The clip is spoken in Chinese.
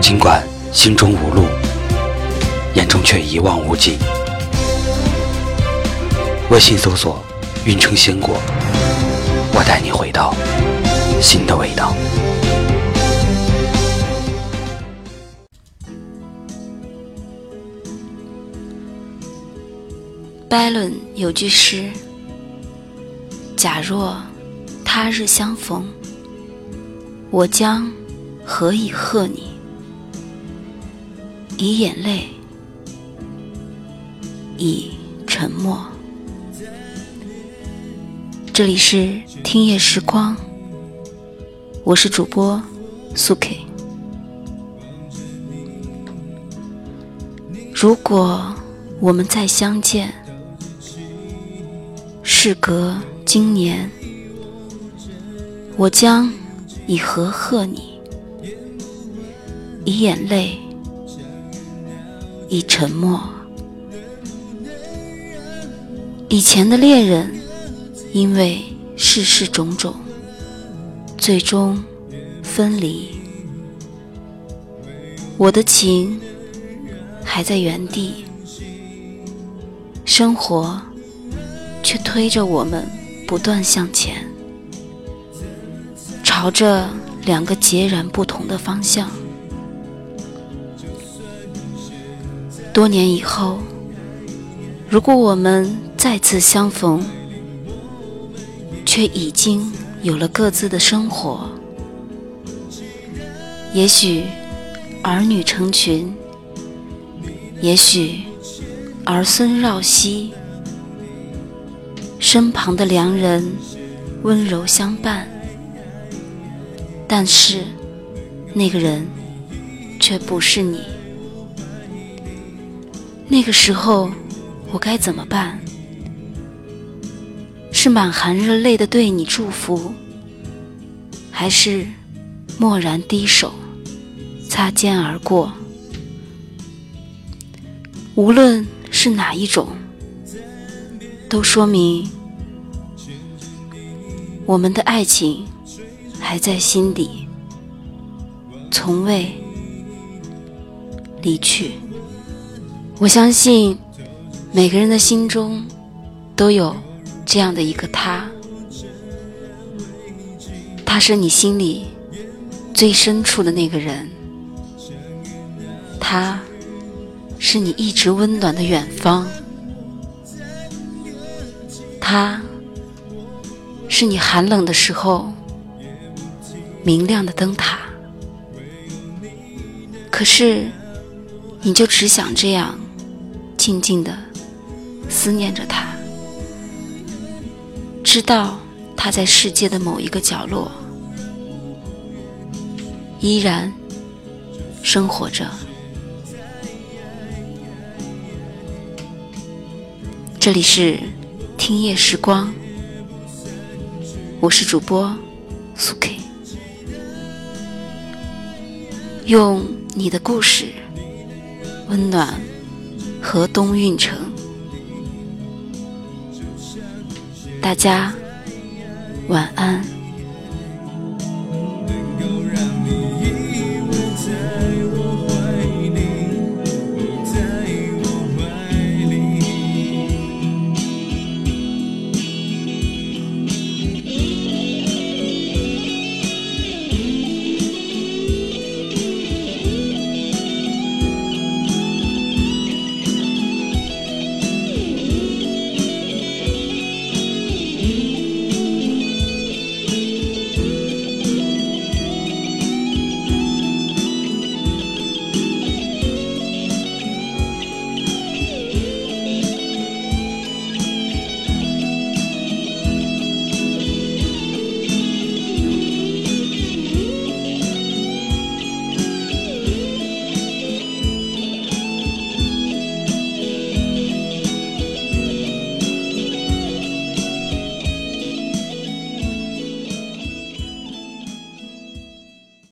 尽管心中无路，眼中却一望无际。微信搜索“运城鲜果”，我带你回到新的味道。拜伦有句诗：“假若他日相逢，我将何以贺你？”以眼泪，以沉默。这里是听夜时光，我是主播苏 K。如果我们再相见，事隔今年，我将以何贺你？以眼泪。已沉默。以前的恋人，因为世事种种，最终分离。我的情还在原地，生活却推着我们不断向前，朝着两个截然不同的方向。多年以后，如果我们再次相逢，却已经有了各自的生活，也许儿女成群，也许儿孙绕膝，身旁的良人温柔相伴，但是那个人却不是你。那个时候，我该怎么办？是满含热泪的对你祝福，还是默然低首，擦肩而过？无论是哪一种，都说明我们的爱情还在心底，从未离去。我相信每个人的心中都有这样的一个他，他是你心里最深处的那个人，他是你一直温暖的远方，他是你寒冷的时候明亮的灯塔。可是，你就只想这样。静静的思念着他，知道他在世界的某一个角落依然生活着。这里是听夜时光，我是主播苏 K，用你的故事温暖。河东运城，大家晚安。